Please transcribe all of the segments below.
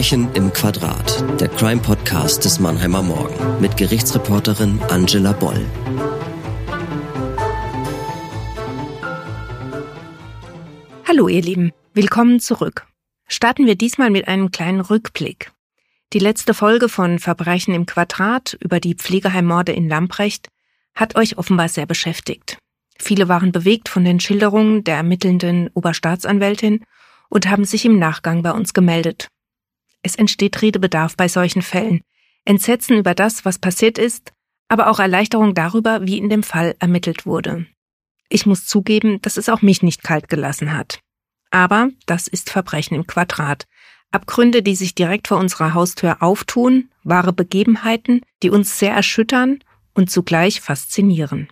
Verbrechen im Quadrat, der Crime-Podcast des Mannheimer Morgen mit Gerichtsreporterin Angela Boll. Hallo ihr Lieben, willkommen zurück. Starten wir diesmal mit einem kleinen Rückblick. Die letzte Folge von Verbrechen im Quadrat über die Pflegeheimmorde in Lamprecht hat euch offenbar sehr beschäftigt. Viele waren bewegt von den Schilderungen der ermittelnden Oberstaatsanwältin und haben sich im Nachgang bei uns gemeldet. Es entsteht Redebedarf bei solchen Fällen, Entsetzen über das, was passiert ist, aber auch Erleichterung darüber, wie in dem Fall ermittelt wurde. Ich muss zugeben, dass es auch mich nicht kalt gelassen hat. Aber das ist Verbrechen im Quadrat. Abgründe, die sich direkt vor unserer Haustür auftun, wahre Begebenheiten, die uns sehr erschüttern und zugleich faszinieren.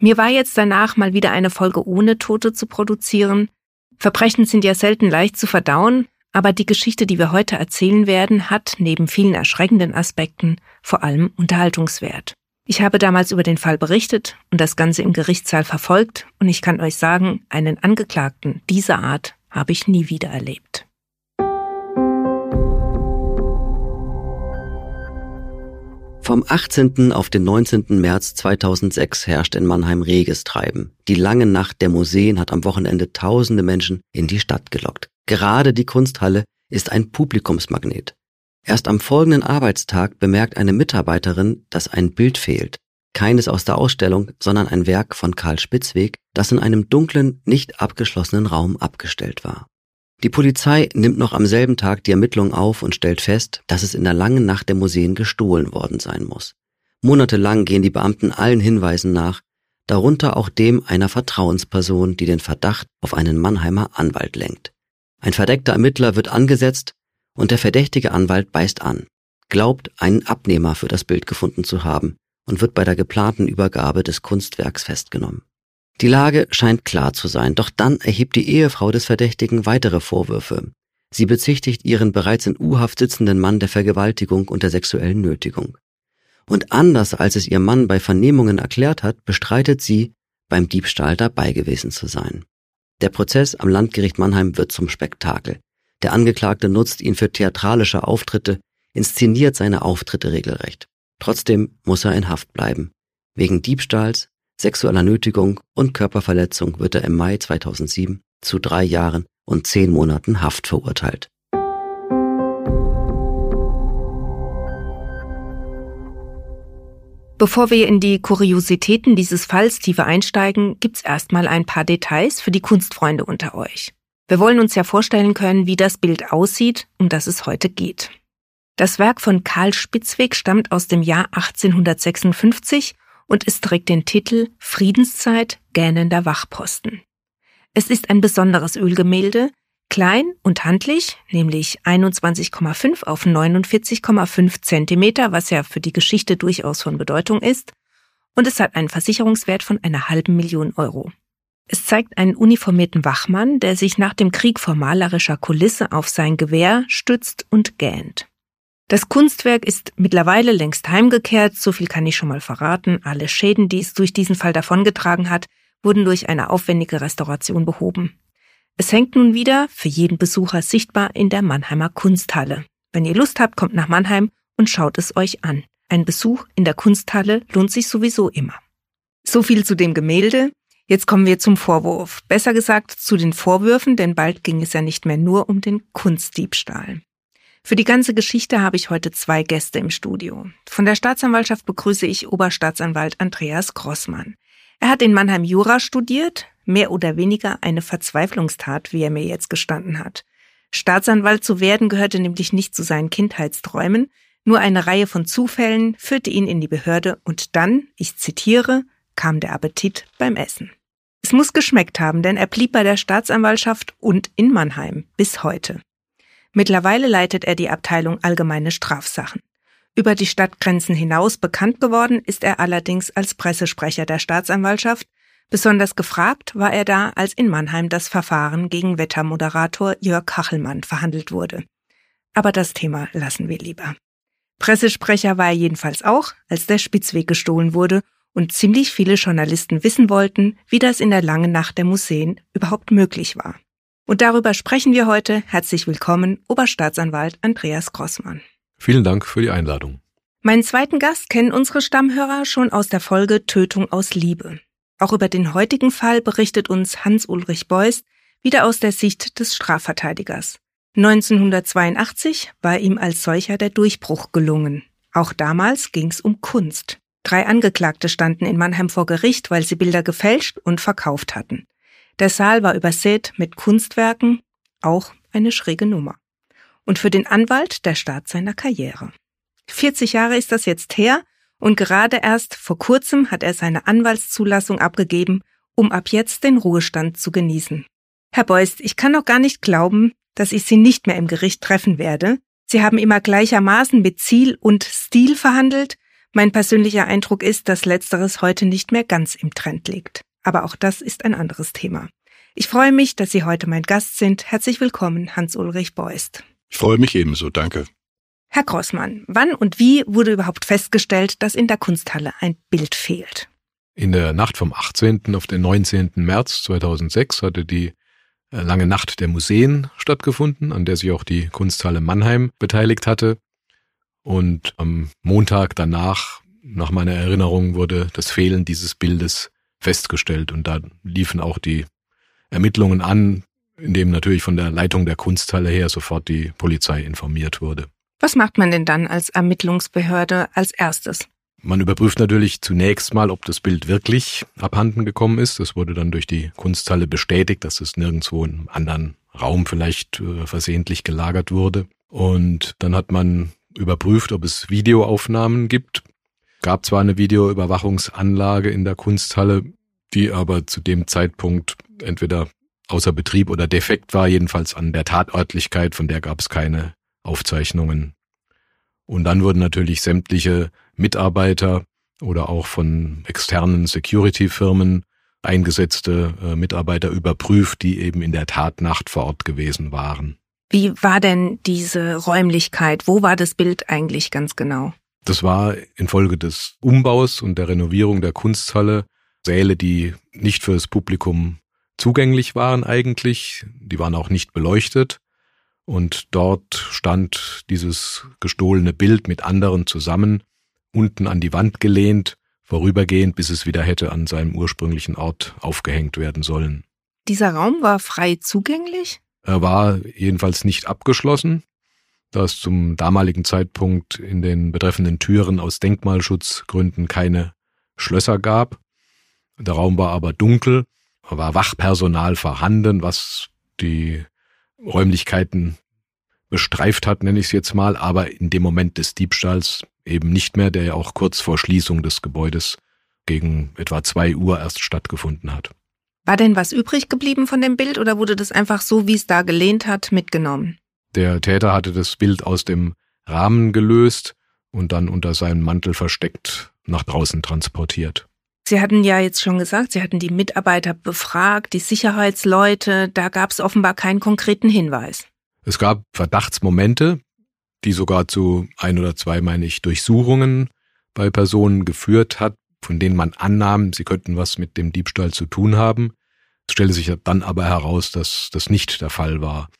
Mir war jetzt danach mal wieder eine Folge ohne Tote zu produzieren. Verbrechen sind ja selten leicht zu verdauen, aber die Geschichte, die wir heute erzählen werden, hat neben vielen erschreckenden Aspekten vor allem Unterhaltungswert. Ich habe damals über den Fall berichtet und das Ganze im Gerichtssaal verfolgt und ich kann euch sagen, einen Angeklagten dieser Art habe ich nie wieder erlebt. Vom 18. auf den 19. März 2006 herrscht in Mannheim reges Treiben. Die lange Nacht der Museen hat am Wochenende tausende Menschen in die Stadt gelockt. Gerade die Kunsthalle ist ein Publikumsmagnet. Erst am folgenden Arbeitstag bemerkt eine Mitarbeiterin, dass ein Bild fehlt. Keines aus der Ausstellung, sondern ein Werk von Karl Spitzweg, das in einem dunklen, nicht abgeschlossenen Raum abgestellt war. Die Polizei nimmt noch am selben Tag die Ermittlungen auf und stellt fest, dass es in der langen Nacht der Museen gestohlen worden sein muss. Monatelang gehen die Beamten allen Hinweisen nach, darunter auch dem einer Vertrauensperson, die den Verdacht auf einen Mannheimer Anwalt lenkt. Ein verdeckter Ermittler wird angesetzt und der verdächtige Anwalt beißt an, glaubt, einen Abnehmer für das Bild gefunden zu haben und wird bei der geplanten Übergabe des Kunstwerks festgenommen. Die Lage scheint klar zu sein, doch dann erhebt die Ehefrau des Verdächtigen weitere Vorwürfe. Sie bezichtigt ihren bereits in U-Haft sitzenden Mann der Vergewaltigung und der sexuellen Nötigung. Und anders als es ihr Mann bei Vernehmungen erklärt hat, bestreitet sie, beim Diebstahl dabei gewesen zu sein. Der Prozess am Landgericht Mannheim wird zum Spektakel. Der Angeklagte nutzt ihn für theatralische Auftritte, inszeniert seine Auftritte regelrecht. Trotzdem muss er in Haft bleiben. Wegen Diebstahls, sexueller Nötigung und Körperverletzung wird er im Mai 2007 zu drei Jahren und zehn Monaten Haft verurteilt. Bevor wir in die Kuriositäten dieses Falls tiefer einsteigen, gibt's erstmal ein paar Details für die Kunstfreunde unter euch. Wir wollen uns ja vorstellen können, wie das Bild aussieht, um das es heute geht. Das Werk von Karl Spitzweg stammt aus dem Jahr 1856 und es trägt den Titel Friedenszeit gähnender Wachposten. Es ist ein besonderes Ölgemälde, klein und handlich, nämlich 21,5 auf 49,5 Zentimeter, was ja für die Geschichte durchaus von Bedeutung ist, und es hat einen Versicherungswert von einer halben Million Euro. Es zeigt einen uniformierten Wachmann, der sich nach dem Krieg vor malerischer Kulisse auf sein Gewehr stützt und gähnt. Das Kunstwerk ist mittlerweile längst heimgekehrt, so viel kann ich schon mal verraten. Alle Schäden, die es durch diesen Fall davongetragen hat, wurden durch eine aufwendige Restauration behoben. Es hängt nun wieder für jeden Besucher sichtbar in der Mannheimer Kunsthalle. Wenn ihr Lust habt, kommt nach Mannheim und schaut es euch an. Ein Besuch in der Kunsthalle lohnt sich sowieso immer. So viel zu dem Gemälde. Jetzt kommen wir zum Vorwurf. Besser gesagt zu den Vorwürfen, denn bald ging es ja nicht mehr nur um den Kunstdiebstahl. Für die ganze Geschichte habe ich heute zwei Gäste im Studio. Von der Staatsanwaltschaft begrüße ich Oberstaatsanwalt Andreas Grossmann. Er hat in Mannheim Jura studiert, mehr oder weniger eine Verzweiflungstat, wie er mir jetzt gestanden hat. Staatsanwalt zu werden gehörte nämlich nicht zu seinen Kindheitsträumen, nur eine Reihe von Zufällen führte ihn in die Behörde und dann, ich zitiere, kam der Appetit beim Essen. Es muss geschmeckt haben, denn er blieb bei der Staatsanwaltschaft und in Mannheim bis heute. Mittlerweile leitet er die Abteilung Allgemeine Strafsachen. Über die Stadtgrenzen hinaus bekannt geworden ist er allerdings als Pressesprecher der Staatsanwaltschaft. Besonders gefragt war er da, als in Mannheim das Verfahren gegen Wettermoderator Jörg Kachelmann verhandelt wurde. Aber das Thema lassen wir lieber. Pressesprecher war er jedenfalls auch, als der Spitzweg gestohlen wurde und ziemlich viele Journalisten wissen wollten, wie das in der langen Nacht der Museen überhaupt möglich war. Und darüber sprechen wir heute. Herzlich willkommen, Oberstaatsanwalt Andreas Grossmann. Vielen Dank für die Einladung. Meinen zweiten Gast kennen unsere Stammhörer schon aus der Folge Tötung aus Liebe. Auch über den heutigen Fall berichtet uns Hans-Ulrich Beust wieder aus der Sicht des Strafverteidigers. 1982 war ihm als solcher der Durchbruch gelungen. Auch damals ging es um Kunst. Drei Angeklagte standen in Mannheim vor Gericht, weil sie Bilder gefälscht und verkauft hatten. Der Saal war übersät mit Kunstwerken, auch eine schräge Nummer. Und für den Anwalt der Start seiner Karriere. 40 Jahre ist das jetzt her und gerade erst vor kurzem hat er seine Anwaltszulassung abgegeben, um ab jetzt den Ruhestand zu genießen. Herr Beust, ich kann noch gar nicht glauben, dass ich Sie nicht mehr im Gericht treffen werde. Sie haben immer gleichermaßen mit Ziel und Stil verhandelt. Mein persönlicher Eindruck ist, dass letzteres heute nicht mehr ganz im Trend liegt. Aber auch das ist ein anderes Thema. Ich freue mich, dass Sie heute mein Gast sind. Herzlich willkommen, Hans-Ulrich Beust. Ich freue mich ebenso, danke. Herr Grossmann, wann und wie wurde überhaupt festgestellt, dass in der Kunsthalle ein Bild fehlt? In der Nacht vom 18. auf den 19. März 2006 hatte die äh, lange Nacht der Museen stattgefunden, an der sich auch die Kunsthalle Mannheim beteiligt hatte. Und am Montag danach, nach meiner Erinnerung, wurde das Fehlen dieses Bildes festgestellt. Und da liefen auch die Ermittlungen an, in dem natürlich von der Leitung der Kunsthalle her sofort die Polizei informiert wurde. Was macht man denn dann als Ermittlungsbehörde als erstes? Man überprüft natürlich zunächst mal, ob das Bild wirklich abhanden gekommen ist. Das wurde dann durch die Kunsthalle bestätigt, dass es nirgendwo in einem anderen Raum vielleicht äh, versehentlich gelagert wurde. Und dann hat man überprüft, ob es Videoaufnahmen gibt. Gab zwar eine Videoüberwachungsanlage in der Kunsthalle, die aber zu dem Zeitpunkt entweder außer Betrieb oder defekt war, jedenfalls an der Tatörtlichkeit, von der gab es keine Aufzeichnungen. Und dann wurden natürlich sämtliche Mitarbeiter oder auch von externen Security-Firmen eingesetzte äh, Mitarbeiter überprüft, die eben in der Tatnacht vor Ort gewesen waren. Wie war denn diese Räumlichkeit? Wo war das Bild eigentlich ganz genau? Das war infolge des Umbaus und der Renovierung der Kunsthalle Säle, die nicht fürs Publikum zugänglich waren eigentlich. Die waren auch nicht beleuchtet. Und dort stand dieses gestohlene Bild mit anderen zusammen, unten an die Wand gelehnt, vorübergehend, bis es wieder hätte an seinem ursprünglichen Ort aufgehängt werden sollen. Dieser Raum war frei zugänglich? Er war jedenfalls nicht abgeschlossen, da es zum damaligen Zeitpunkt in den betreffenden Türen aus Denkmalschutzgründen keine Schlösser gab. Der Raum war aber dunkel, war Wachpersonal vorhanden, was die Räumlichkeiten bestreift hat, nenne ich es jetzt mal, aber in dem Moment des Diebstahls eben nicht mehr, der ja auch kurz vor Schließung des Gebäudes gegen etwa zwei Uhr erst stattgefunden hat. War denn was übrig geblieben von dem Bild oder wurde das einfach so, wie es da gelehnt hat, mitgenommen? Der Täter hatte das Bild aus dem Rahmen gelöst und dann unter seinem Mantel versteckt nach draußen transportiert. Sie hatten ja jetzt schon gesagt, Sie hatten die Mitarbeiter befragt, die Sicherheitsleute, da gab es offenbar keinen konkreten Hinweis. Es gab Verdachtsmomente, die sogar zu ein oder zwei, meine ich, Durchsuchungen bei Personen geführt hat, von denen man annahm, sie könnten was mit dem Diebstahl zu tun haben. Es stellte sich dann aber heraus, dass das nicht der Fall war.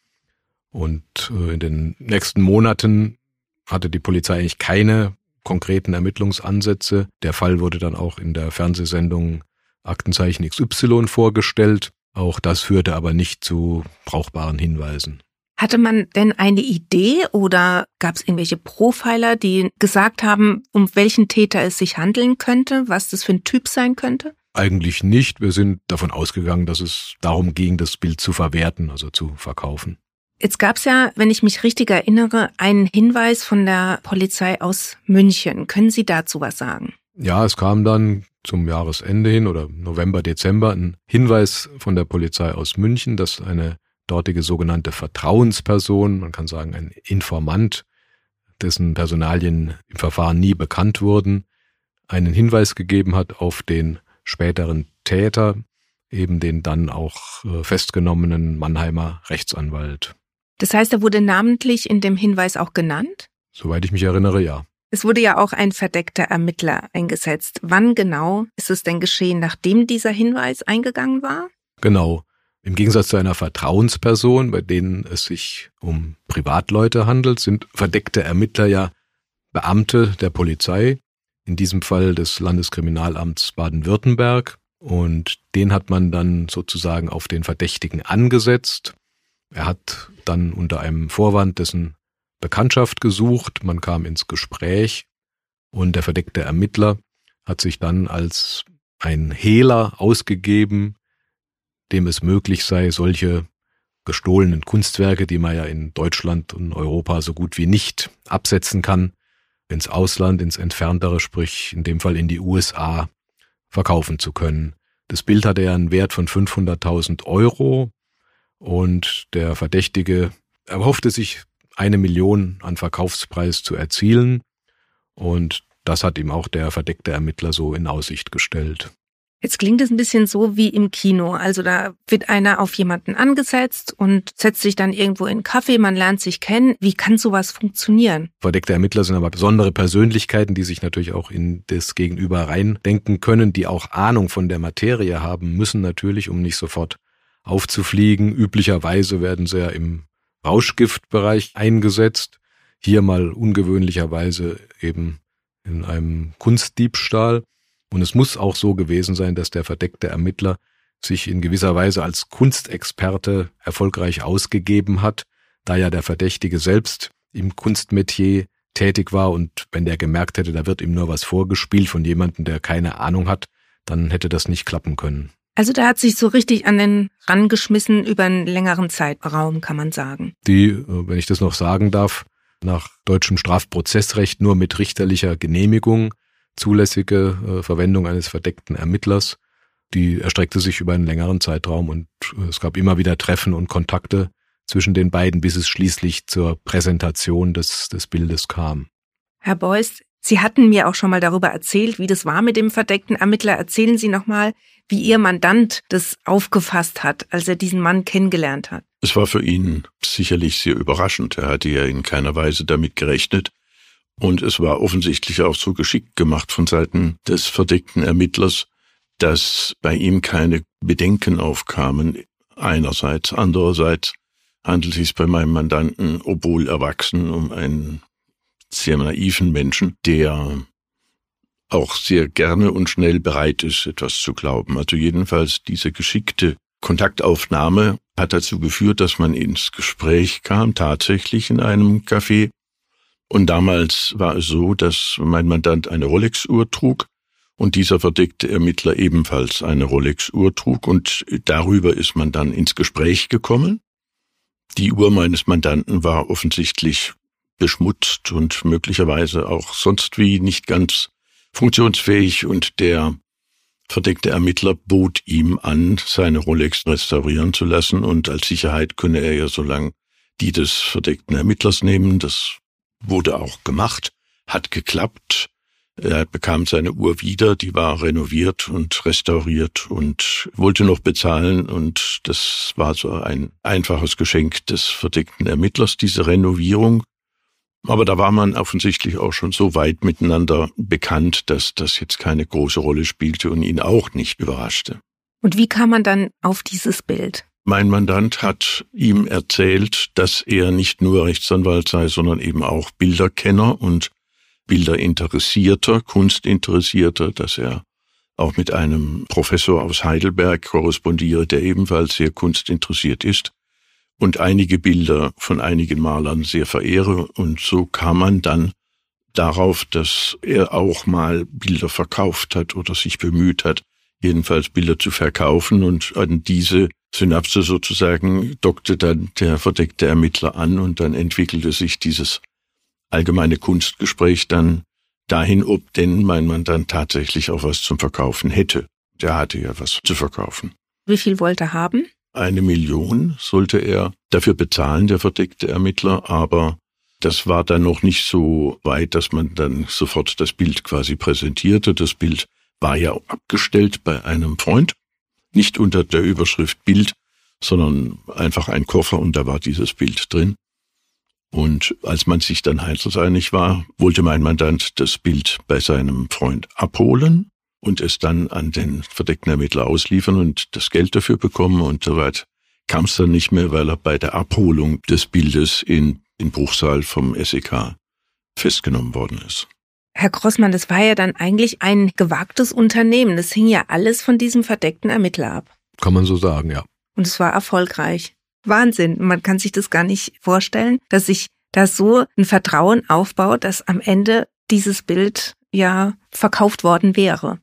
Und äh, in den nächsten Monaten hatte die Polizei eigentlich keine konkreten Ermittlungsansätze. Der Fall wurde dann auch in der Fernsehsendung Aktenzeichen XY vorgestellt. Auch das führte aber nicht zu brauchbaren Hinweisen. Hatte man denn eine Idee oder gab es irgendwelche Profiler, die gesagt haben, um welchen Täter es sich handeln könnte, was das für ein Typ sein könnte? Eigentlich nicht. Wir sind davon ausgegangen, dass es darum ging, das Bild zu verwerten, also zu verkaufen. Jetzt gab es ja, wenn ich mich richtig erinnere, einen Hinweis von der Polizei aus München. Können Sie dazu was sagen? Ja, es kam dann zum Jahresende hin oder November, Dezember ein Hinweis von der Polizei aus München, dass eine dortige sogenannte Vertrauensperson, man kann sagen ein Informant, dessen Personalien im Verfahren nie bekannt wurden, einen Hinweis gegeben hat auf den späteren Täter, eben den dann auch äh, festgenommenen Mannheimer Rechtsanwalt. Das heißt, er wurde namentlich in dem Hinweis auch genannt? Soweit ich mich erinnere, ja. Es wurde ja auch ein verdeckter Ermittler eingesetzt. Wann genau ist es denn geschehen, nachdem dieser Hinweis eingegangen war? Genau. Im Gegensatz zu einer Vertrauensperson, bei denen es sich um Privatleute handelt, sind verdeckte Ermittler ja Beamte der Polizei, in diesem Fall des Landeskriminalamts Baden-Württemberg. Und den hat man dann sozusagen auf den Verdächtigen angesetzt. Er hat dann unter einem Vorwand dessen Bekanntschaft gesucht, man kam ins Gespräch und der verdeckte Ermittler hat sich dann als ein Hehler ausgegeben, dem es möglich sei, solche gestohlenen Kunstwerke, die man ja in Deutschland und Europa so gut wie nicht absetzen kann, ins Ausland, ins Entferntere, sprich in dem Fall in die USA, verkaufen zu können. Das Bild hatte ja einen Wert von 500.000 Euro und der Verdächtige erhoffte sich eine Million an Verkaufspreis zu erzielen und das hat ihm auch der verdeckte Ermittler so in Aussicht gestellt. Jetzt klingt es ein bisschen so wie im Kino. Also da wird einer auf jemanden angesetzt und setzt sich dann irgendwo in einen Kaffee, man lernt sich kennen. Wie kann sowas funktionieren? Verdeckte Ermittler sind aber besondere Persönlichkeiten, die sich natürlich auch in das Gegenüber reindenken können, die auch Ahnung von der Materie haben müssen natürlich, um nicht sofort aufzufliegen. Üblicherweise werden sie ja im Rauschgiftbereich eingesetzt. Hier mal ungewöhnlicherweise eben in einem Kunstdiebstahl. Und es muss auch so gewesen sein, dass der verdeckte Ermittler sich in gewisser Weise als Kunstexperte erfolgreich ausgegeben hat, da ja der Verdächtige selbst im Kunstmetier tätig war und wenn der gemerkt hätte, da wird ihm nur was vorgespielt von jemandem, der keine Ahnung hat, dann hätte das nicht klappen können. Also der hat sich so richtig an den rangeschmissen über einen längeren Zeitraum, kann man sagen. Die, äh, wenn ich das noch sagen darf, nach deutschem Strafprozessrecht nur mit richterlicher Genehmigung zulässige äh, Verwendung eines verdeckten Ermittlers. Die erstreckte sich über einen längeren Zeitraum und äh, es gab immer wieder Treffen und Kontakte zwischen den beiden, bis es schließlich zur Präsentation des, des Bildes kam. Herr Beuys, Sie hatten mir auch schon mal darüber erzählt, wie das war mit dem verdeckten Ermittler. Erzählen Sie nochmal, wie Ihr Mandant das aufgefasst hat, als er diesen Mann kennengelernt hat. Es war für ihn sicherlich sehr überraschend. Er hatte ja in keiner Weise damit gerechnet, und es war offensichtlich auch so geschickt gemacht von Seiten des verdeckten Ermittlers, dass bei ihm keine Bedenken aufkamen. Einerseits, andererseits handelt es sich bei meinem Mandanten, obwohl erwachsen, um einen sehr naiven Menschen, der auch sehr gerne und schnell bereit ist, etwas zu glauben. Also jedenfalls diese geschickte Kontaktaufnahme hat dazu geführt, dass man ins Gespräch kam, tatsächlich in einem Café, und damals war es so, dass mein Mandant eine Rolex-Uhr trug und dieser verdeckte Ermittler ebenfalls eine Rolex-Uhr trug und darüber ist man dann ins Gespräch gekommen. Die Uhr meines Mandanten war offensichtlich beschmutzt und möglicherweise auch sonst wie nicht ganz funktionsfähig und der verdeckte Ermittler bot ihm an, seine Rolex restaurieren zu lassen und als Sicherheit könne er ja so lang die des verdeckten Ermittlers nehmen. Das wurde auch gemacht, hat geklappt. Er bekam seine Uhr wieder, die war renoviert und restauriert und wollte noch bezahlen und das war so ein einfaches Geschenk des verdeckten Ermittlers, diese Renovierung. Aber da war man offensichtlich auch schon so weit miteinander bekannt, dass das jetzt keine große Rolle spielte und ihn auch nicht überraschte. Und wie kam man dann auf dieses Bild? Mein Mandant hat ihm erzählt, dass er nicht nur Rechtsanwalt sei, sondern eben auch Bilderkenner und Bilderinteressierter, Kunstinteressierter, dass er auch mit einem Professor aus Heidelberg korrespondiere, der ebenfalls sehr kunstinteressiert ist und einige Bilder von einigen Malern sehr verehre. Und so kam man dann darauf, dass er auch mal Bilder verkauft hat oder sich bemüht hat, jedenfalls Bilder zu verkaufen. Und an diese Synapse sozusagen dockte dann der verdeckte Ermittler an und dann entwickelte sich dieses allgemeine Kunstgespräch dann dahin, ob denn mein Mann dann tatsächlich auch was zum Verkaufen hätte. Der hatte ja was zu verkaufen. Wie viel wollte er haben? Eine Million sollte er dafür bezahlen, der verdeckte Ermittler, aber das war dann noch nicht so weit, dass man dann sofort das Bild quasi präsentierte. Das Bild war ja abgestellt bei einem Freund nicht unter der Überschrift Bild, sondern einfach ein Koffer und da war dieses Bild drin. Und als man sich dann einig war, wollte mein Mandant das Bild bei seinem Freund abholen und es dann an den verdeckten Ermittler ausliefern und das Geld dafür bekommen und soweit kam es dann nicht mehr, weil er bei der Abholung des Bildes in den Bruchsaal vom SEK festgenommen worden ist. Herr Grossmann, das war ja dann eigentlich ein gewagtes Unternehmen. Das hing ja alles von diesem verdeckten Ermittler ab. Kann man so sagen, ja. Und es war erfolgreich. Wahnsinn. Man kann sich das gar nicht vorstellen, dass sich da so ein Vertrauen aufbaut, dass am Ende dieses Bild ja verkauft worden wäre.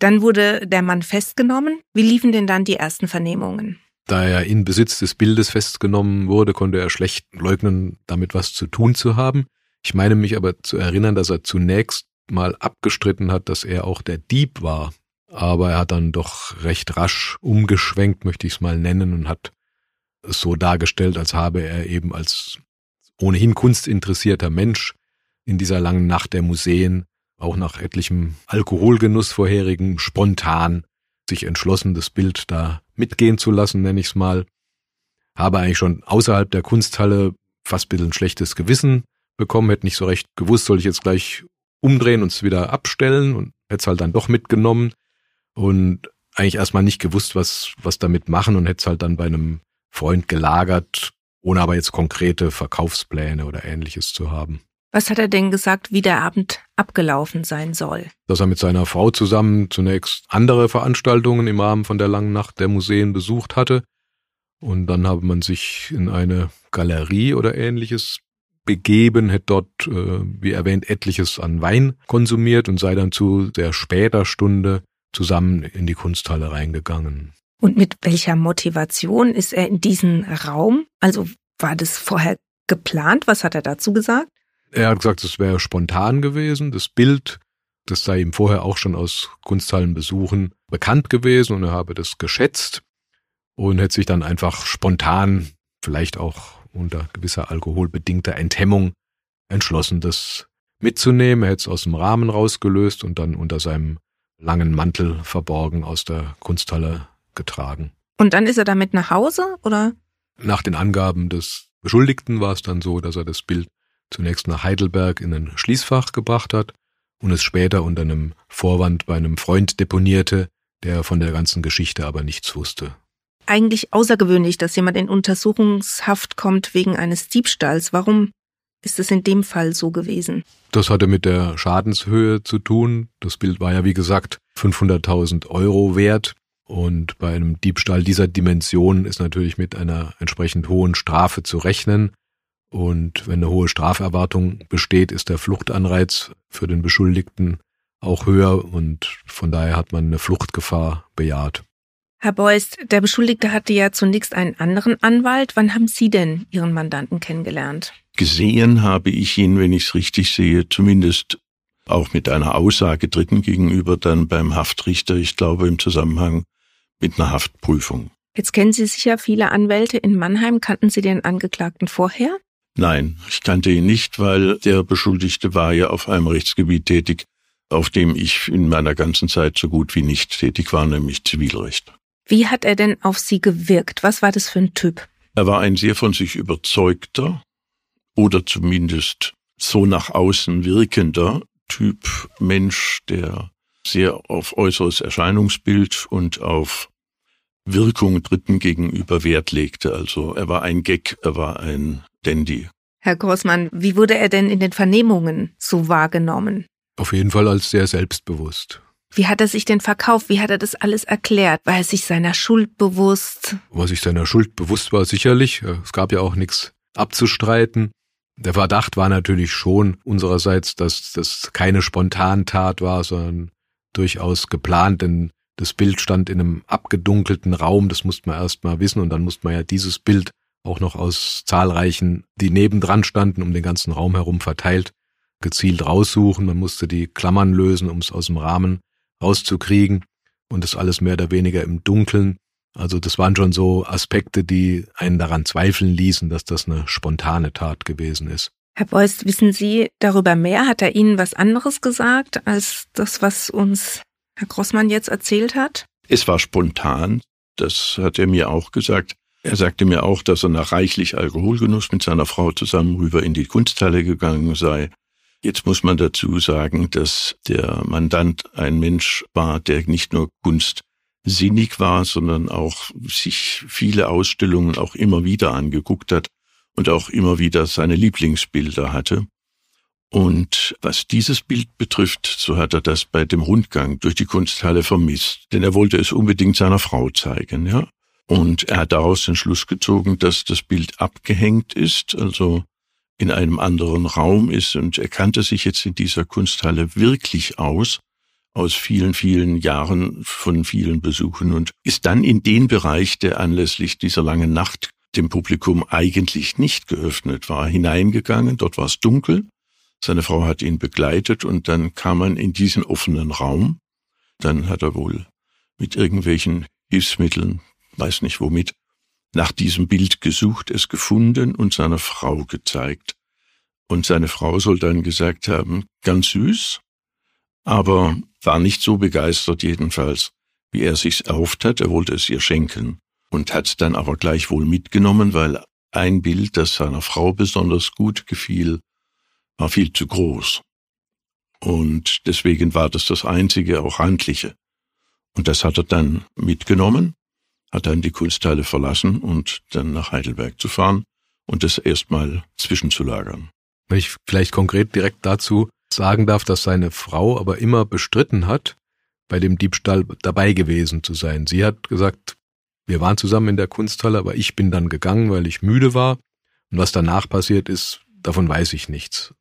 Dann wurde der Mann festgenommen. Wie liefen denn dann die ersten Vernehmungen? Da er in Besitz des Bildes festgenommen wurde, konnte er schlecht leugnen, damit was zu tun zu haben. Ich meine mich aber zu erinnern, dass er zunächst mal abgestritten hat, dass er auch der Dieb war. Aber er hat dann doch recht rasch umgeschwenkt, möchte ich es mal nennen, und hat es so dargestellt, als habe er eben als ohnehin kunstinteressierter Mensch in dieser langen Nacht der Museen, auch nach etlichem Alkoholgenuss vorherigen, spontan sich entschlossen, das Bild da mitgehen zu lassen, nenne ich es mal. Habe eigentlich schon außerhalb der Kunsthalle fast ein bisschen schlechtes Gewissen bekommen, hätte nicht so recht gewusst, soll ich jetzt gleich umdrehen und es wieder abstellen und hätte es halt dann doch mitgenommen und eigentlich erstmal nicht gewusst, was, was damit machen und hätte es halt dann bei einem Freund gelagert, ohne aber jetzt konkrete Verkaufspläne oder ähnliches zu haben. Was hat er denn gesagt, wie der Abend abgelaufen sein soll? Dass er mit seiner Frau zusammen zunächst andere Veranstaltungen im Rahmen von der langen Nacht der Museen besucht hatte. Und dann habe man sich in eine Galerie oder ähnliches begeben, hätte dort, äh, wie erwähnt, etliches an Wein konsumiert und sei dann zu sehr später Stunde zusammen in die Kunsthalle reingegangen. Und mit welcher Motivation ist er in diesen Raum? Also war das vorher geplant? Was hat er dazu gesagt? Er hat gesagt, es wäre spontan gewesen. Das Bild, das sei ihm vorher auch schon aus Kunsthallenbesuchen bekannt gewesen und er habe das geschätzt und hätte sich dann einfach spontan, vielleicht auch unter gewisser alkoholbedingter Enthemmung, entschlossen, das mitzunehmen. Er hätte es aus dem Rahmen rausgelöst und dann unter seinem langen Mantel verborgen aus der Kunsthalle getragen. Und dann ist er damit nach Hause, oder? Nach den Angaben des Beschuldigten war es dann so, dass er das Bild zunächst nach Heidelberg in ein Schließfach gebracht hat und es später unter einem Vorwand bei einem Freund deponierte, der von der ganzen Geschichte aber nichts wusste. Eigentlich außergewöhnlich, dass jemand in Untersuchungshaft kommt wegen eines Diebstahls. Warum ist es in dem Fall so gewesen? Das hatte mit der Schadenshöhe zu tun. Das Bild war ja, wie gesagt, 500.000 Euro wert. Und bei einem Diebstahl dieser Dimension ist natürlich mit einer entsprechend hohen Strafe zu rechnen. Und wenn eine hohe Straferwartung besteht, ist der Fluchtanreiz für den Beschuldigten auch höher und von daher hat man eine Fluchtgefahr bejaht. Herr Beust, der Beschuldigte hatte ja zunächst einen anderen Anwalt. Wann haben Sie denn Ihren Mandanten kennengelernt? Gesehen habe ich ihn, wenn ich es richtig sehe, zumindest auch mit einer Aussage Dritten gegenüber dann beim Haftrichter, ich glaube im Zusammenhang mit einer Haftprüfung. Jetzt kennen Sie sicher viele Anwälte in Mannheim. Kannten Sie den Angeklagten vorher? Nein, ich kannte ihn nicht, weil der Beschuldigte war ja auf einem Rechtsgebiet tätig, auf dem ich in meiner ganzen Zeit so gut wie nicht tätig war, nämlich Zivilrecht. Wie hat er denn auf Sie gewirkt? Was war das für ein Typ? Er war ein sehr von sich überzeugter oder zumindest so nach außen wirkender Typ Mensch, der sehr auf äußeres Erscheinungsbild und auf Wirkung Dritten gegenüber Wert legte. Also er war ein Gag, er war ein Dandy. Herr Großmann, wie wurde er denn in den Vernehmungen so wahrgenommen? Auf jeden Fall als sehr selbstbewusst. Wie hat er sich denn verkauft? Wie hat er das alles erklärt? War er sich seiner Schuld bewusst? War sich seiner Schuld bewusst war, sicherlich. Es gab ja auch nichts abzustreiten. Der Verdacht war natürlich schon unsererseits, dass das keine Spontantat war, sondern durchaus geplant, denn das Bild stand in einem abgedunkelten Raum, das musste man erst mal wissen und dann musste man ja dieses Bild auch noch aus zahlreichen, die nebendran standen, um den ganzen Raum herum verteilt, gezielt raussuchen. Man musste die Klammern lösen, um es aus dem Rahmen rauszukriegen und das alles mehr oder weniger im Dunkeln. Also das waren schon so Aspekte, die einen daran zweifeln ließen, dass das eine spontane Tat gewesen ist. Herr Beuys, wissen Sie darüber mehr? Hat er Ihnen was anderes gesagt als das, was uns Herr Grossmann jetzt erzählt hat? Es war spontan, das hat er mir auch gesagt. Er sagte mir auch, dass er nach reichlich Alkoholgenuss mit seiner Frau zusammen rüber in die Kunsthalle gegangen sei. Jetzt muss man dazu sagen, dass der Mandant ein Mensch war, der nicht nur Kunst sinnig war, sondern auch sich viele Ausstellungen auch immer wieder angeguckt hat und auch immer wieder seine Lieblingsbilder hatte. Und was dieses Bild betrifft, so hat er das bei dem Rundgang durch die Kunsthalle vermisst, denn er wollte es unbedingt seiner Frau zeigen, ja. Und er hat daraus den Schluss gezogen, dass das Bild abgehängt ist, also in einem anderen Raum ist und er kannte sich jetzt in dieser Kunsthalle wirklich aus, aus vielen, vielen Jahren von vielen Besuchen und ist dann in den Bereich, der anlässlich dieser langen Nacht dem Publikum eigentlich nicht geöffnet war, hineingegangen. Dort war es dunkel. Seine Frau hat ihn begleitet und dann kam man in diesen offenen Raum. Dann hat er wohl mit irgendwelchen Hilfsmitteln, weiß nicht womit, nach diesem Bild gesucht, es gefunden und seiner Frau gezeigt. Und seine Frau soll dann gesagt haben, ganz süß, aber war nicht so begeistert jedenfalls, wie er sich's erhofft hat, er wollte es ihr schenken und hat dann aber gleichwohl mitgenommen, weil ein Bild, das seiner Frau besonders gut gefiel, war viel zu groß. Und deswegen war das das einzige, auch handliche. Und das hat er dann mitgenommen, hat dann die Kunsthalle verlassen und dann nach Heidelberg zu fahren und das erstmal zwischenzulagern. Wenn ich vielleicht konkret direkt dazu sagen darf, dass seine Frau aber immer bestritten hat, bei dem Diebstahl dabei gewesen zu sein. Sie hat gesagt, wir waren zusammen in der Kunsthalle, aber ich bin dann gegangen, weil ich müde war. Und was danach passiert ist, davon weiß ich nichts.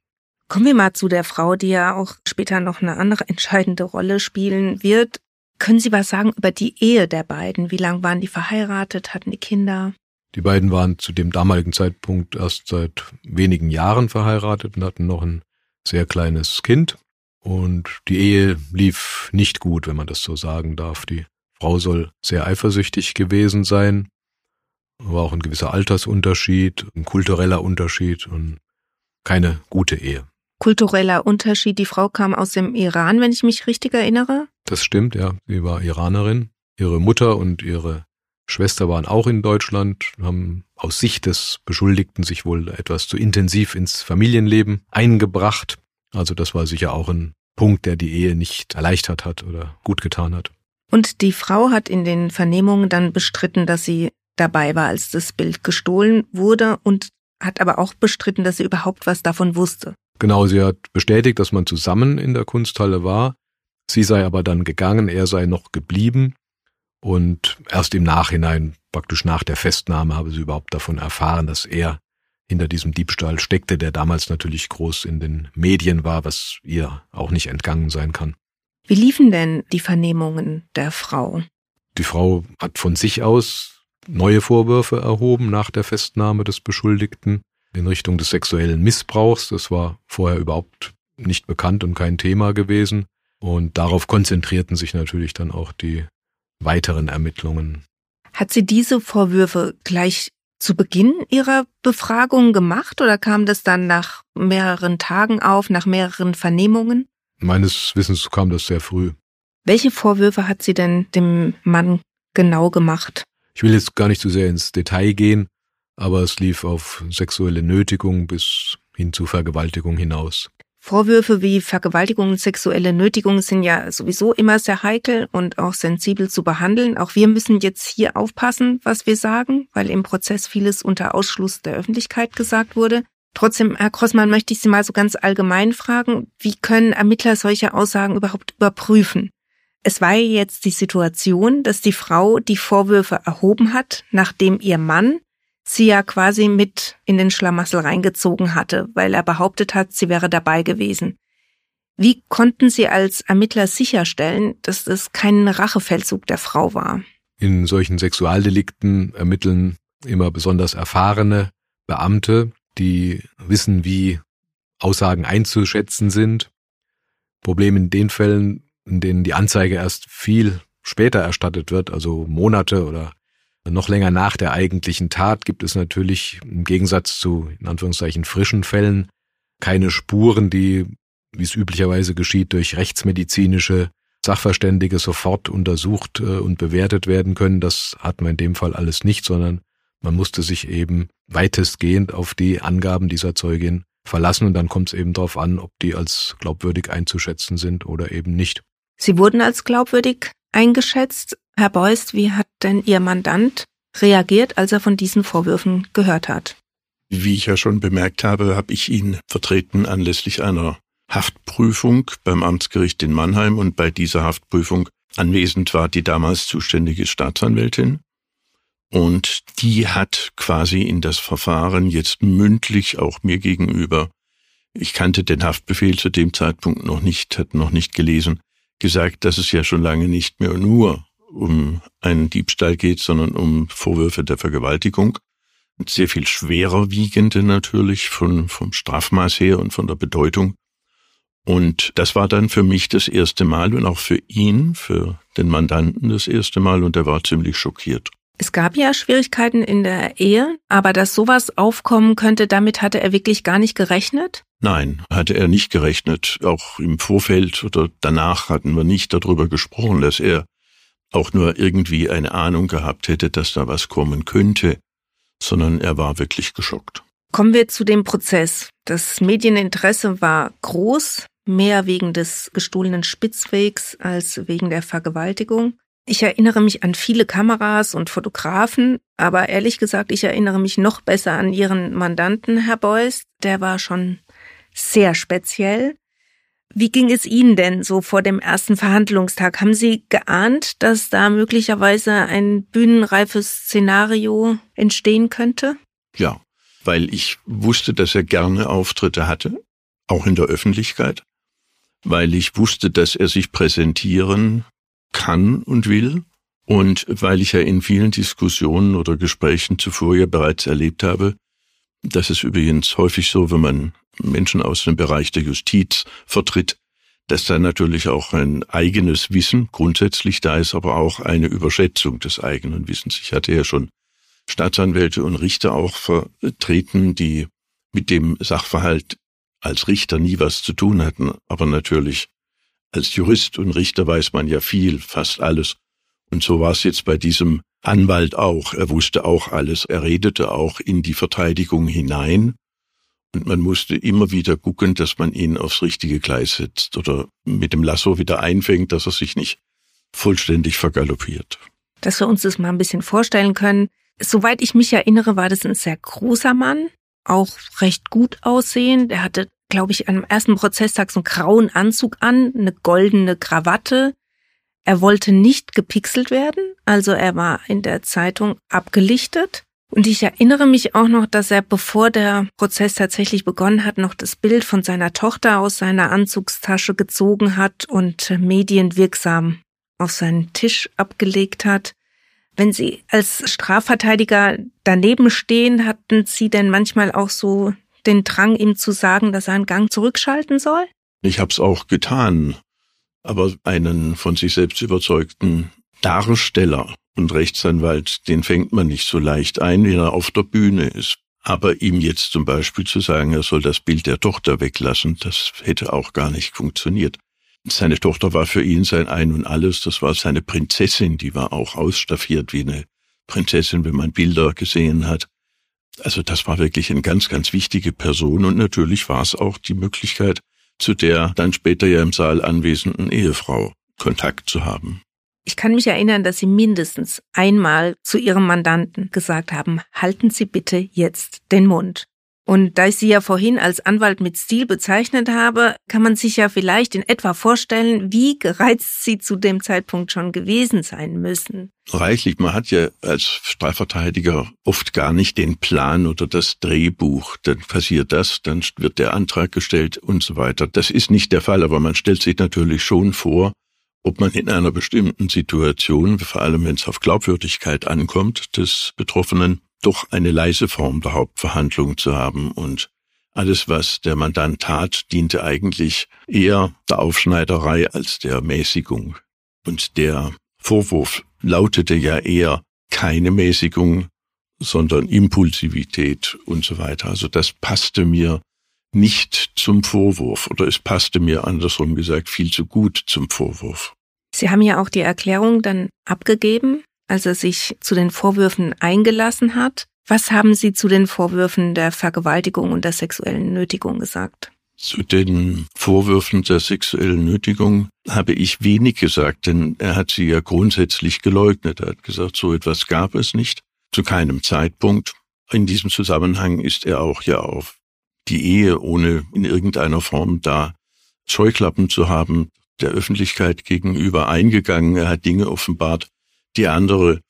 Kommen wir mal zu der Frau, die ja auch später noch eine andere entscheidende Rolle spielen wird. Können Sie was sagen über die Ehe der beiden? Wie lange waren die verheiratet? Hatten die Kinder? Die beiden waren zu dem damaligen Zeitpunkt erst seit wenigen Jahren verheiratet und hatten noch ein sehr kleines Kind. Und die Ehe lief nicht gut, wenn man das so sagen darf. Die Frau soll sehr eifersüchtig gewesen sein. War auch ein gewisser Altersunterschied, ein kultureller Unterschied und keine gute Ehe. Kultureller Unterschied. Die Frau kam aus dem Iran, wenn ich mich richtig erinnere. Das stimmt, ja. Sie war Iranerin. Ihre Mutter und ihre Schwester waren auch in Deutschland, haben aus Sicht des Beschuldigten sich wohl etwas zu intensiv ins Familienleben eingebracht. Also das war sicher auch ein Punkt, der die Ehe nicht erleichtert hat oder gut getan hat. Und die Frau hat in den Vernehmungen dann bestritten, dass sie dabei war, als das Bild gestohlen wurde und hat aber auch bestritten, dass sie überhaupt was davon wusste. Genau, sie hat bestätigt, dass man zusammen in der Kunsthalle war. Sie sei aber dann gegangen, er sei noch geblieben und erst im Nachhinein, praktisch nach der Festnahme, habe sie überhaupt davon erfahren, dass er hinter diesem Diebstahl steckte, der damals natürlich groß in den Medien war, was ihr auch nicht entgangen sein kann. Wie liefen denn die Vernehmungen der Frau? Die Frau hat von sich aus neue Vorwürfe erhoben nach der Festnahme des Beschuldigten in Richtung des sexuellen Missbrauchs. Das war vorher überhaupt nicht bekannt und kein Thema gewesen. Und darauf konzentrierten sich natürlich dann auch die weiteren Ermittlungen. Hat sie diese Vorwürfe gleich zu Beginn ihrer Befragung gemacht oder kam das dann nach mehreren Tagen auf, nach mehreren Vernehmungen? Meines Wissens kam das sehr früh. Welche Vorwürfe hat sie denn dem Mann genau gemacht? Ich will jetzt gar nicht zu sehr ins Detail gehen, aber es lief auf sexuelle Nötigung bis hin zu Vergewaltigung hinaus. Vorwürfe wie Vergewaltigung und sexuelle Nötigung sind ja sowieso immer sehr heikel und auch sensibel zu behandeln. Auch wir müssen jetzt hier aufpassen, was wir sagen, weil im Prozess vieles unter Ausschluss der Öffentlichkeit gesagt wurde. Trotzdem, Herr Crossmann, möchte ich Sie mal so ganz allgemein fragen, wie können Ermittler solche Aussagen überhaupt überprüfen? Es war jetzt die Situation, dass die Frau die Vorwürfe erhoben hat, nachdem ihr Mann sie ja quasi mit in den Schlamassel reingezogen hatte, weil er behauptet hat, sie wäre dabei gewesen. Wie konnten Sie als Ermittler sicherstellen, dass es kein Rachefeldzug der Frau war? In solchen Sexualdelikten ermitteln immer besonders erfahrene Beamte, die wissen, wie Aussagen einzuschätzen sind. Problem in den Fällen, in denen die Anzeige erst viel später erstattet wird, also Monate oder noch länger nach der eigentlichen Tat gibt es natürlich im Gegensatz zu in Anführungszeichen frischen Fällen keine Spuren, die, wie es üblicherweise geschieht, durch rechtsmedizinische Sachverständige sofort untersucht äh, und bewertet werden können. Das hat man in dem Fall alles nicht, sondern man musste sich eben weitestgehend auf die Angaben dieser Zeugin verlassen und dann kommt es eben darauf an, ob die als glaubwürdig einzuschätzen sind oder eben nicht. Sie wurden als glaubwürdig eingeschätzt. Herr Beust, wie hat denn Ihr Mandant reagiert, als er von diesen Vorwürfen gehört hat? Wie ich ja schon bemerkt habe, habe ich ihn vertreten anlässlich einer Haftprüfung beim Amtsgericht in Mannheim und bei dieser Haftprüfung anwesend war die damals zuständige Staatsanwältin. Und die hat quasi in das Verfahren jetzt mündlich auch mir gegenüber, ich kannte den Haftbefehl zu dem Zeitpunkt noch nicht, hat noch nicht gelesen, gesagt, dass es ja schon lange nicht mehr nur um einen Diebstahl geht, sondern um Vorwürfe der Vergewaltigung. Sehr viel schwerer wiegende natürlich von, vom Strafmaß her und von der Bedeutung. Und das war dann für mich das erste Mal und auch für ihn, für den Mandanten das erste Mal und er war ziemlich schockiert. Es gab ja Schwierigkeiten in der Ehe, aber dass sowas aufkommen könnte, damit hatte er wirklich gar nicht gerechnet? Nein, hatte er nicht gerechnet. Auch im Vorfeld oder danach hatten wir nicht darüber gesprochen, dass er auch nur irgendwie eine Ahnung gehabt hätte, dass da was kommen könnte, sondern er war wirklich geschockt. Kommen wir zu dem Prozess. Das Medieninteresse war groß, mehr wegen des gestohlenen Spitzwegs als wegen der Vergewaltigung. Ich erinnere mich an viele Kameras und Fotografen, aber ehrlich gesagt, ich erinnere mich noch besser an Ihren Mandanten, Herr Beuys. Der war schon sehr speziell. Wie ging es Ihnen denn so vor dem ersten Verhandlungstag? Haben Sie geahnt, dass da möglicherweise ein bühnenreifes Szenario entstehen könnte? Ja, weil ich wusste, dass er gerne Auftritte hatte, auch in der Öffentlichkeit, weil ich wusste, dass er sich präsentieren kann und will und weil ich ja in vielen Diskussionen oder Gesprächen zuvor ja bereits erlebt habe, das ist übrigens häufig so, wenn man Menschen aus dem Bereich der Justiz vertritt, dass da natürlich auch ein eigenes Wissen grundsätzlich da ist, aber auch eine Überschätzung des eigenen Wissens. Ich hatte ja schon Staatsanwälte und Richter auch vertreten, die mit dem Sachverhalt als Richter nie was zu tun hatten, aber natürlich als Jurist und Richter weiß man ja viel, fast alles. Und so war es jetzt bei diesem Anwalt auch. Er wusste auch alles. Er redete auch in die Verteidigung hinein. Und man musste immer wieder gucken, dass man ihn aufs richtige Gleis setzt oder mit dem Lasso wieder einfängt, dass er sich nicht vollständig vergaloppiert. Dass wir uns das mal ein bisschen vorstellen können. Soweit ich mich erinnere, war das ein sehr großer Mann, auch recht gut aussehend. Er hatte glaube ich, am ersten Prozesstag so einen grauen Anzug an, eine goldene Krawatte. Er wollte nicht gepixelt werden, also er war in der Zeitung abgelichtet. Und ich erinnere mich auch noch, dass er, bevor der Prozess tatsächlich begonnen hat, noch das Bild von seiner Tochter aus seiner Anzugstasche gezogen hat und medienwirksam auf seinen Tisch abgelegt hat. Wenn Sie als Strafverteidiger daneben stehen, hatten Sie denn manchmal auch so den Drang, ihm zu sagen, dass er einen Gang zurückschalten soll? Ich hab's auch getan, aber einen von sich selbst überzeugten Darsteller und Rechtsanwalt, den fängt man nicht so leicht ein, wenn er auf der Bühne ist. Aber ihm jetzt zum Beispiel zu sagen, er soll das Bild der Tochter weglassen, das hätte auch gar nicht funktioniert. Seine Tochter war für ihn sein Ein und Alles, das war seine Prinzessin, die war auch ausstaffiert wie eine Prinzessin, wenn man Bilder gesehen hat. Also das war wirklich eine ganz, ganz wichtige Person und natürlich war es auch die Möglichkeit, zu der dann später ja im Saal anwesenden Ehefrau Kontakt zu haben. Ich kann mich erinnern, dass Sie mindestens einmal zu Ihrem Mandanten gesagt haben, halten Sie bitte jetzt den Mund. Und da ich Sie ja vorhin als Anwalt mit Stil bezeichnet habe, kann man sich ja vielleicht in etwa vorstellen, wie gereizt Sie zu dem Zeitpunkt schon gewesen sein müssen. Reichlich. Man hat ja als Strafverteidiger oft gar nicht den Plan oder das Drehbuch. Dann passiert das, dann wird der Antrag gestellt und so weiter. Das ist nicht der Fall, aber man stellt sich natürlich schon vor, ob man in einer bestimmten Situation, vor allem wenn es auf Glaubwürdigkeit ankommt, des Betroffenen, doch eine leise Form der Hauptverhandlung zu haben und alles, was der Mandant tat, diente eigentlich eher der Aufschneiderei als der Mäßigung. Und der Vorwurf lautete ja eher keine Mäßigung, sondern Impulsivität und so weiter. Also das passte mir nicht zum Vorwurf oder es passte mir andersrum gesagt viel zu gut zum Vorwurf. Sie haben ja auch die Erklärung dann abgegeben als er sich zu den Vorwürfen eingelassen hat. Was haben Sie zu den Vorwürfen der Vergewaltigung und der sexuellen Nötigung gesagt? Zu den Vorwürfen der sexuellen Nötigung habe ich wenig gesagt, denn er hat sie ja grundsätzlich geleugnet. Er hat gesagt, so etwas gab es nicht, zu keinem Zeitpunkt. In diesem Zusammenhang ist er auch ja auf die Ehe ohne in irgendeiner Form da Scheuklappen zu haben, der Öffentlichkeit gegenüber eingegangen. Er hat Dinge offenbart, die andere,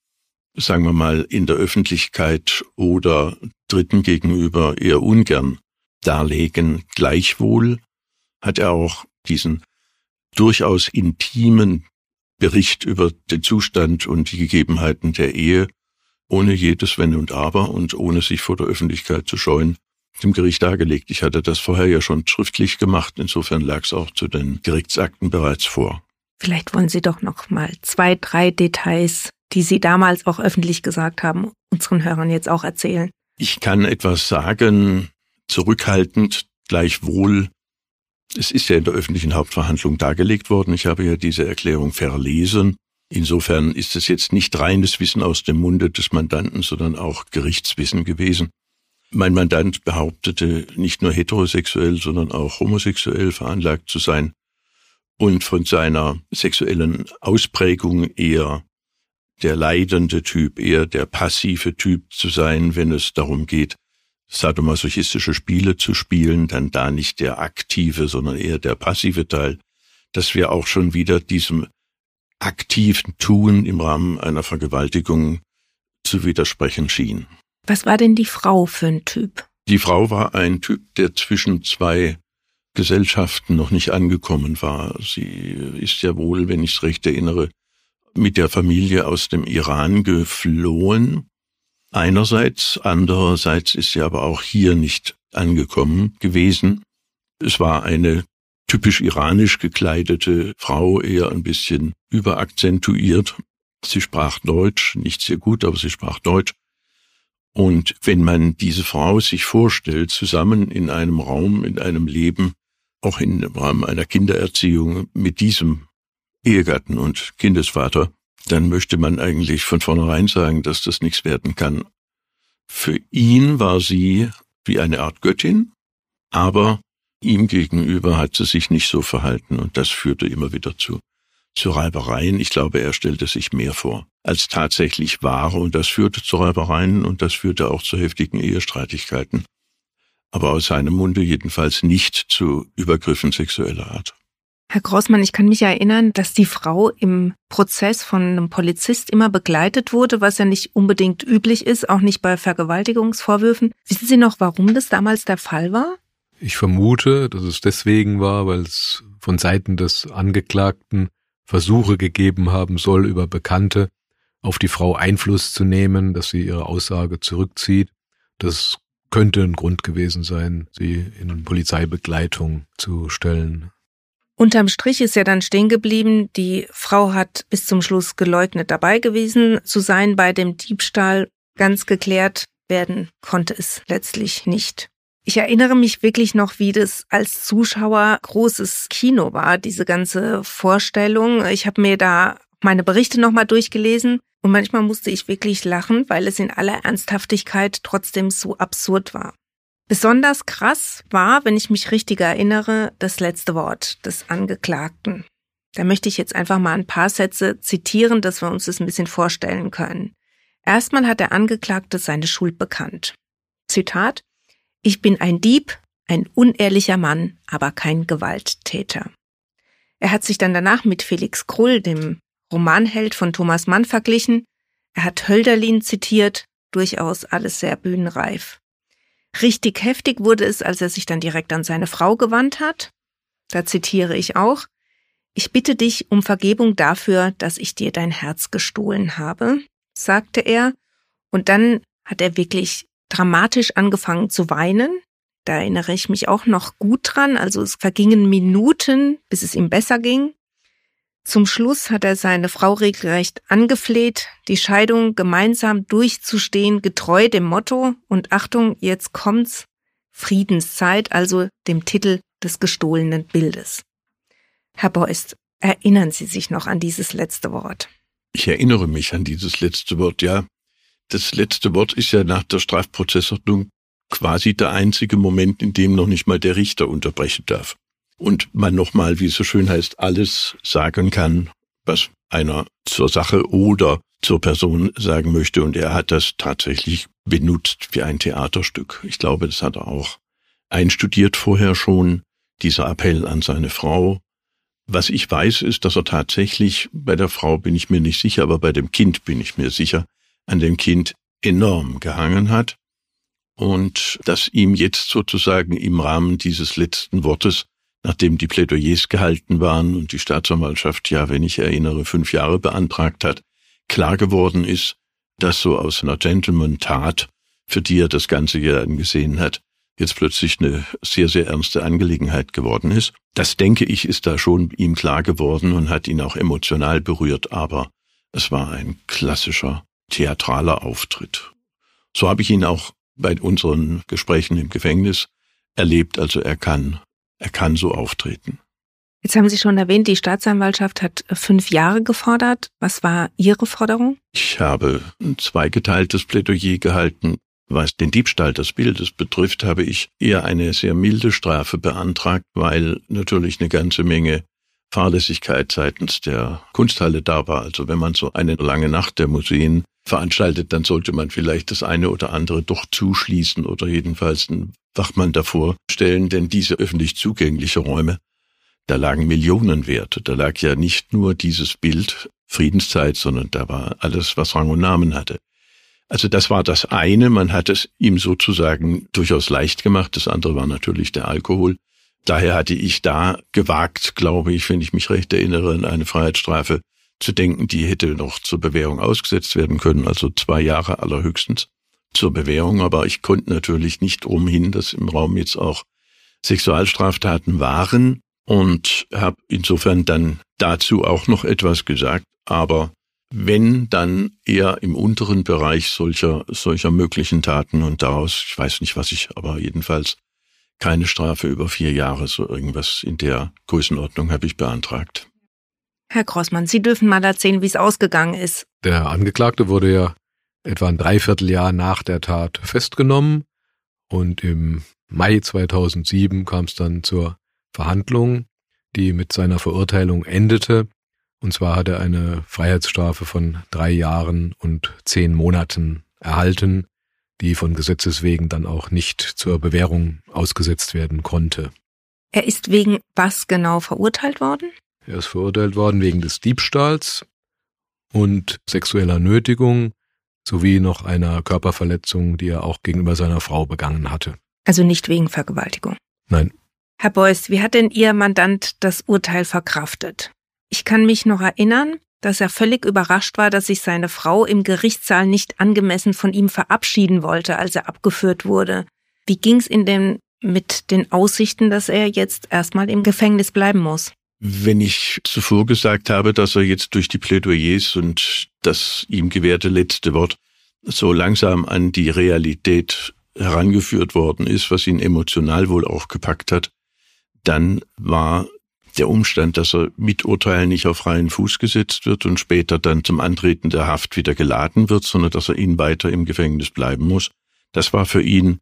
sagen wir mal, in der Öffentlichkeit oder Dritten gegenüber eher ungern darlegen. Gleichwohl hat er auch diesen durchaus intimen Bericht über den Zustand und die Gegebenheiten der Ehe ohne jedes Wenn und Aber und ohne sich vor der Öffentlichkeit zu scheuen, dem Gericht dargelegt. Ich hatte das vorher ja schon schriftlich gemacht, insofern lag es auch zu den Gerichtsakten bereits vor. Vielleicht wollen Sie doch noch mal zwei, drei Details, die Sie damals auch öffentlich gesagt haben, unseren Hörern jetzt auch erzählen. Ich kann etwas sagen, zurückhaltend, gleichwohl. Es ist ja in der öffentlichen Hauptverhandlung dargelegt worden. Ich habe ja diese Erklärung verlesen. Insofern ist es jetzt nicht reines Wissen aus dem Munde des Mandanten, sondern auch Gerichtswissen gewesen. Mein Mandant behauptete, nicht nur heterosexuell, sondern auch homosexuell veranlagt zu sein und von seiner sexuellen Ausprägung eher der leidende Typ, eher der passive Typ zu sein, wenn es darum geht, sadomasochistische Spiele zu spielen, dann da nicht der aktive, sondern eher der passive Teil, dass wir auch schon wieder diesem aktiven Tun im Rahmen einer Vergewaltigung zu widersprechen schien. Was war denn die Frau für ein Typ? Die Frau war ein Typ, der zwischen zwei Gesellschaften noch nicht angekommen war. Sie ist ja wohl, wenn ich es recht erinnere, mit der Familie aus dem Iran geflohen. Einerseits, andererseits ist sie aber auch hier nicht angekommen gewesen. Es war eine typisch iranisch gekleidete Frau, eher ein bisschen überakzentuiert. Sie sprach Deutsch, nicht sehr gut, aber sie sprach Deutsch. Und wenn man diese Frau sich vorstellt, zusammen in einem Raum, in einem Leben, auch im Rahmen einer Kindererziehung mit diesem Ehegatten und Kindesvater, dann möchte man eigentlich von vornherein sagen, dass das nichts werden kann. Für ihn war sie wie eine Art Göttin, aber ihm gegenüber hat sie sich nicht so verhalten und das führte immer wieder zu, zu Reibereien. Ich glaube, er stellte sich mehr vor, als tatsächlich war und das führte zu Reibereien und das führte auch zu heftigen Ehestreitigkeiten. Aber aus seinem Munde jedenfalls nicht zu Übergriffen sexueller Art. Herr Grossmann, ich kann mich erinnern, dass die Frau im Prozess von einem Polizist immer begleitet wurde, was ja nicht unbedingt üblich ist, auch nicht bei Vergewaltigungsvorwürfen. Wissen Sie noch, warum das damals der Fall war? Ich vermute, dass es deswegen war, weil es von Seiten des Angeklagten Versuche gegeben haben soll, über Bekannte auf die Frau Einfluss zu nehmen, dass sie ihre Aussage zurückzieht. Das könnte ein Grund gewesen sein, sie in Polizeibegleitung zu stellen. Unterm Strich ist ja dann stehen geblieben, die Frau hat bis zum Schluss geleugnet dabei gewesen zu sein bei dem Diebstahl. Ganz geklärt werden konnte es letztlich nicht. Ich erinnere mich wirklich noch, wie das als Zuschauer großes Kino war, diese ganze Vorstellung. Ich habe mir da meine Berichte nochmal durchgelesen und manchmal musste ich wirklich lachen, weil es in aller Ernsthaftigkeit trotzdem so absurd war. Besonders krass war, wenn ich mich richtig erinnere, das letzte Wort des Angeklagten. Da möchte ich jetzt einfach mal ein paar Sätze zitieren, dass wir uns das ein bisschen vorstellen können. Erstmal hat der Angeklagte seine Schuld bekannt. Zitat, ich bin ein Dieb, ein unehrlicher Mann, aber kein Gewalttäter. Er hat sich dann danach mit Felix Krull, dem Romanheld von Thomas Mann, verglichen. Er hat Hölderlin zitiert, durchaus alles sehr bühnenreif. Richtig heftig wurde es, als er sich dann direkt an seine Frau gewandt hat. Da zitiere ich auch. Ich bitte dich um Vergebung dafür, dass ich dir dein Herz gestohlen habe, sagte er. Und dann hat er wirklich dramatisch angefangen zu weinen. Da erinnere ich mich auch noch gut dran. Also es vergingen Minuten, bis es ihm besser ging. Zum Schluss hat er seine Frau regelrecht angefleht, die Scheidung gemeinsam durchzustehen, getreu dem Motto und Achtung, jetzt kommt's, Friedenszeit, also dem Titel des gestohlenen Bildes. Herr Beust, erinnern Sie sich noch an dieses letzte Wort? Ich erinnere mich an dieses letzte Wort, ja. Das letzte Wort ist ja nach der Strafprozessordnung quasi der einzige Moment, in dem noch nicht mal der Richter unterbrechen darf. Und man nochmal, wie es so schön heißt, alles sagen kann, was einer zur Sache oder zur Person sagen möchte. Und er hat das tatsächlich benutzt wie ein Theaterstück. Ich glaube, das hat er auch einstudiert vorher schon, dieser Appell an seine Frau. Was ich weiß, ist, dass er tatsächlich, bei der Frau bin ich mir nicht sicher, aber bei dem Kind bin ich mir sicher, an dem Kind enorm gehangen hat und dass ihm jetzt sozusagen im Rahmen dieses letzten Wortes nachdem die Plädoyers gehalten waren und die Staatsanwaltschaft ja, wenn ich erinnere, fünf Jahre beantragt hat, klar geworden ist, dass so aus einer Gentleman-Tat, für die er das ganze Jahr angesehen hat, jetzt plötzlich eine sehr, sehr ernste Angelegenheit geworden ist. Das denke ich, ist da schon ihm klar geworden und hat ihn auch emotional berührt, aber es war ein klassischer theatraler Auftritt. So habe ich ihn auch bei unseren Gesprächen im Gefängnis erlebt, also er kann er kann so auftreten. Jetzt haben Sie schon erwähnt, die Staatsanwaltschaft hat fünf Jahre gefordert. Was war Ihre Forderung? Ich habe ein zweigeteiltes Plädoyer gehalten. Was den Diebstahl des Bildes betrifft, habe ich eher eine sehr milde Strafe beantragt, weil natürlich eine ganze Menge Fahrlässigkeit seitens der Kunsthalle da war. Also wenn man so eine lange Nacht der Museen veranstaltet, dann sollte man vielleicht das eine oder andere doch zuschließen oder jedenfalls einen Wachmann davor stellen, denn diese öffentlich zugängliche Räume, da lagen Millionenwerte. Da lag ja nicht nur dieses Bild Friedenszeit, sondern da war alles, was Rang und Namen hatte. Also das war das eine, man hat es ihm sozusagen durchaus leicht gemacht, das andere war natürlich der Alkohol. Daher hatte ich da gewagt, glaube ich, wenn ich mich recht erinnere, an eine Freiheitsstrafe zu denken, die hätte noch zur Bewährung ausgesetzt werden können, also zwei Jahre allerhöchstens zur Bewährung. Aber ich konnte natürlich nicht umhin, dass im Raum jetzt auch Sexualstraftaten waren und habe insofern dann dazu auch noch etwas gesagt. Aber wenn dann eher im unteren Bereich solcher, solcher möglichen Taten und daraus, ich weiß nicht was ich, aber jedenfalls keine Strafe über vier Jahre, so irgendwas in der Größenordnung habe ich beantragt. Herr Grossmann, Sie dürfen mal erzählen, wie es ausgegangen ist. Der Angeklagte wurde ja etwa ein Dreivierteljahr nach der Tat festgenommen und im Mai 2007 kam es dann zur Verhandlung, die mit seiner Verurteilung endete. Und zwar hat er eine Freiheitsstrafe von drei Jahren und zehn Monaten erhalten, die von Gesetzes wegen dann auch nicht zur Bewährung ausgesetzt werden konnte. Er ist wegen was genau verurteilt worden? Er ist verurteilt worden wegen des Diebstahls und sexueller Nötigung sowie noch einer Körperverletzung, die er auch gegenüber seiner Frau begangen hatte. Also nicht wegen Vergewaltigung. Nein. Herr Beuys, wie hat denn Ihr Mandant das Urteil verkraftet? Ich kann mich noch erinnern, dass er völlig überrascht war, dass sich seine Frau im Gerichtssaal nicht angemessen von ihm verabschieden wollte, als er abgeführt wurde. Wie ging's Ihnen denn mit den Aussichten, dass er jetzt erstmal im Gefängnis bleiben muss? Wenn ich zuvor gesagt habe, dass er jetzt durch die Plädoyers und das ihm gewährte letzte Wort so langsam an die Realität herangeführt worden ist, was ihn emotional wohl auch gepackt hat, dann war der Umstand, dass er mit Urteil nicht auf freien Fuß gesetzt wird und später dann zum Antreten der Haft wieder geladen wird, sondern dass er ihn weiter im Gefängnis bleiben muss, das war für ihn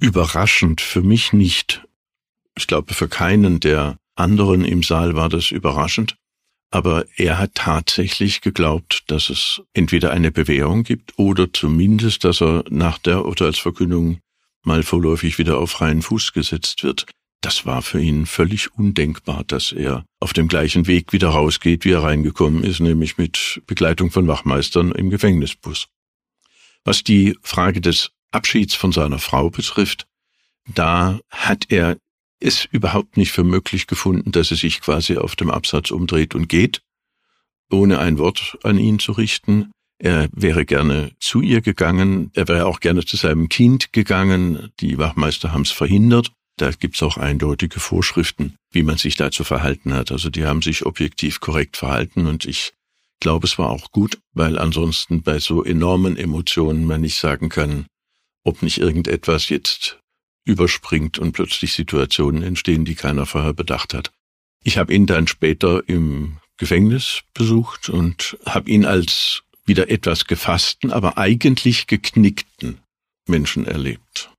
überraschend, für mich nicht. Ich glaube, für keinen der anderen im Saal war das überraschend. Aber er hat tatsächlich geglaubt, dass es entweder eine Bewährung gibt oder zumindest, dass er nach der Urteilsverkündung mal vorläufig wieder auf freien Fuß gesetzt wird. Das war für ihn völlig undenkbar, dass er auf dem gleichen Weg wieder rausgeht, wie er reingekommen ist, nämlich mit Begleitung von Wachmeistern im Gefängnisbus. Was die Frage des Abschieds von seiner Frau betrifft, da hat er es überhaupt nicht für möglich gefunden, dass er sich quasi auf dem Absatz umdreht und geht, ohne ein Wort an ihn zu richten. Er wäre gerne zu ihr gegangen, er wäre auch gerne zu seinem Kind gegangen. Die Wachmeister haben es verhindert. Da gibt's auch eindeutige Vorschriften, wie man sich dazu verhalten hat. Also die haben sich objektiv korrekt verhalten und ich glaube, es war auch gut, weil ansonsten bei so enormen Emotionen man nicht sagen kann, ob nicht irgendetwas jetzt überspringt und plötzlich Situationen entstehen, die keiner vorher bedacht hat. Ich habe ihn dann später im Gefängnis besucht und habe ihn als wieder etwas gefassten, aber eigentlich geknickten Menschen erlebt.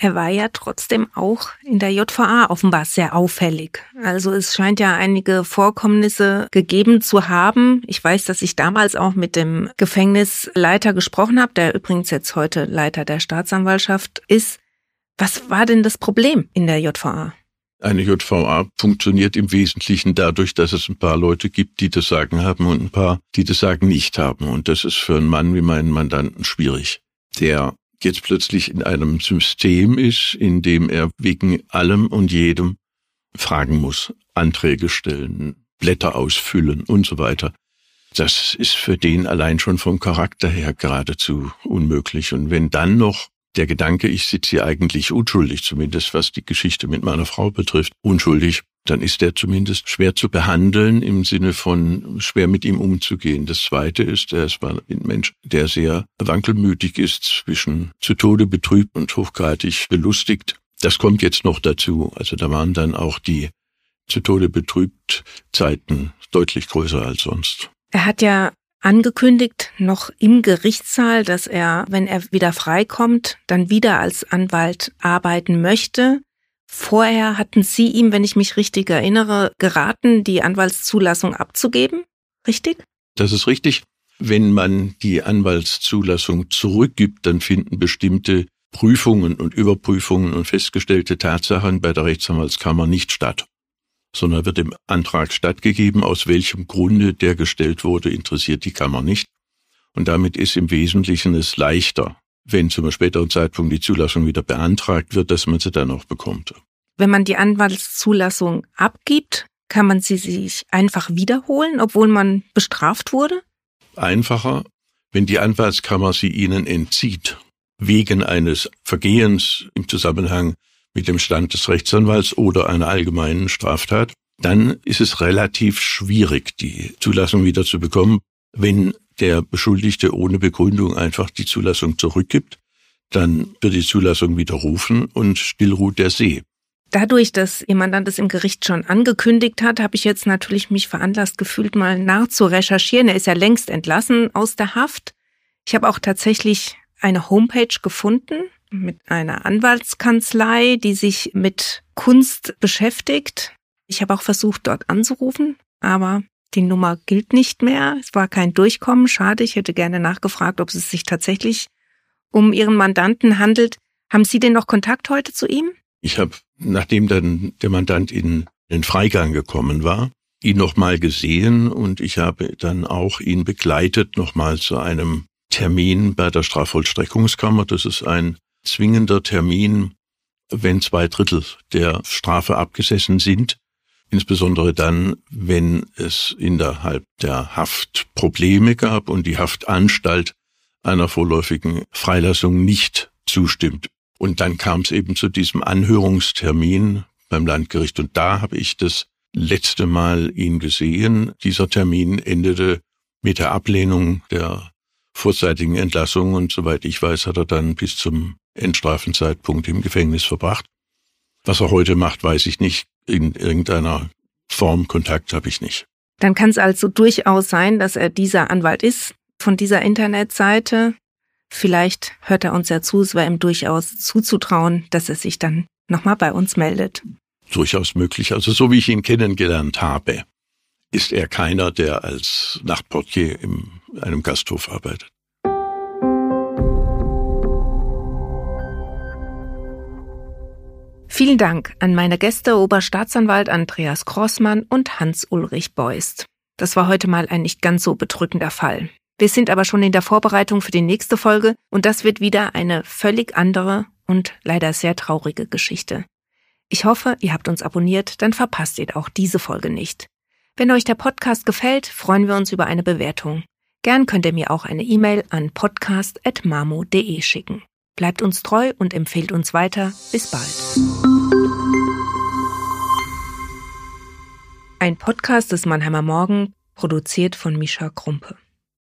Er war ja trotzdem auch in der JVA offenbar sehr auffällig. Also es scheint ja einige Vorkommnisse gegeben zu haben. Ich weiß, dass ich damals auch mit dem Gefängnisleiter gesprochen habe, der übrigens jetzt heute Leiter der Staatsanwaltschaft ist. Was war denn das Problem in der JVA? Eine JVA funktioniert im Wesentlichen dadurch, dass es ein paar Leute gibt, die das Sagen haben und ein paar, die das Sagen nicht haben. Und das ist für einen Mann wie meinen Mandanten schwierig. Der jetzt plötzlich in einem System ist, in dem er wegen allem und jedem fragen muss, Anträge stellen, Blätter ausfüllen und so weiter. Das ist für den allein schon vom Charakter her geradezu unmöglich. Und wenn dann noch der Gedanke, ich sitze hier eigentlich unschuldig, zumindest was die Geschichte mit meiner Frau betrifft, unschuldig, dann ist er zumindest schwer zu behandeln im Sinne von schwer mit ihm umzugehen. Das Zweite ist, er ist ein Mensch, der sehr wankelmütig ist, zwischen zu Tode betrübt und hochgradig belustigt. Das kommt jetzt noch dazu. Also da waren dann auch die zu Tode betrübt Zeiten deutlich größer als sonst. Er hat ja angekündigt, noch im Gerichtssaal, dass er, wenn er wieder freikommt, dann wieder als Anwalt arbeiten möchte. Vorher hatten Sie ihm, wenn ich mich richtig erinnere, geraten, die Anwaltszulassung abzugeben. Richtig? Das ist richtig. Wenn man die Anwaltszulassung zurückgibt, dann finden bestimmte Prüfungen und Überprüfungen und festgestellte Tatsachen bei der Rechtsanwaltskammer nicht statt, sondern wird dem Antrag stattgegeben, aus welchem Grunde der gestellt wurde, interessiert die Kammer nicht. Und damit ist im Wesentlichen es leichter, wenn zu einem späteren Zeitpunkt die Zulassung wieder beantragt wird, dass man sie dann auch bekommt. Wenn man die Anwaltszulassung abgibt, kann man sie sich einfach wiederholen, obwohl man bestraft wurde? Einfacher, wenn die Anwaltskammer sie ihnen entzieht, wegen eines Vergehens im Zusammenhang mit dem Stand des Rechtsanwalts oder einer allgemeinen Straftat, dann ist es relativ schwierig, die Zulassung wieder zu bekommen. Wenn der Beschuldigte ohne Begründung einfach die Zulassung zurückgibt, dann wird die Zulassung widerrufen und still ruht der See. Dadurch, dass Ihr Mandant es im Gericht schon angekündigt hat, habe ich jetzt natürlich mich veranlasst gefühlt, mal nachzurecherchieren. Er ist ja längst entlassen aus der Haft. Ich habe auch tatsächlich eine Homepage gefunden mit einer Anwaltskanzlei, die sich mit Kunst beschäftigt. Ich habe auch versucht, dort anzurufen, aber die Nummer gilt nicht mehr. Es war kein Durchkommen. Schade, ich hätte gerne nachgefragt, ob es sich tatsächlich um Ihren Mandanten handelt. Haben Sie denn noch Kontakt heute zu ihm? Ich habe, nachdem dann der Mandant in den Freigang gekommen war, ihn nochmal gesehen und ich habe dann auch ihn begleitet nochmal zu einem Termin bei der Strafvollstreckungskammer. Das ist ein zwingender Termin, wenn zwei Drittel der Strafe abgesessen sind insbesondere dann, wenn es innerhalb der Haft Probleme gab und die Haftanstalt einer vorläufigen Freilassung nicht zustimmt. Und dann kam es eben zu diesem Anhörungstermin beim Landgericht und da habe ich das letzte Mal ihn gesehen. Dieser Termin endete mit der Ablehnung der vorzeitigen Entlassung und soweit ich weiß, hat er dann bis zum Endstrafenzeitpunkt im Gefängnis verbracht. Was er heute macht, weiß ich nicht in irgendeiner Form Kontakt habe ich nicht. Dann kann es also durchaus sein, dass er dieser Anwalt ist von dieser Internetseite. Vielleicht hört er uns ja zu, es wäre ihm durchaus zuzutrauen, dass er sich dann nochmal bei uns meldet. Durchaus möglich. Also so wie ich ihn kennengelernt habe, ist er keiner, der als Nachtportier in einem Gasthof arbeitet. Vielen Dank an meine Gäste Oberstaatsanwalt Andreas Grossmann und Hans-Ulrich Beust. Das war heute mal ein nicht ganz so bedrückender Fall. Wir sind aber schon in der Vorbereitung für die nächste Folge und das wird wieder eine völlig andere und leider sehr traurige Geschichte. Ich hoffe, ihr habt uns abonniert, dann verpasst ihr auch diese Folge nicht. Wenn euch der Podcast gefällt, freuen wir uns über eine Bewertung. Gern könnt ihr mir auch eine E-Mail an podcast.mamo.de schicken. Bleibt uns treu und empfehlt uns weiter. Bis bald. Ein Podcast des Mannheimer Morgen, produziert von Mischa Krumpe.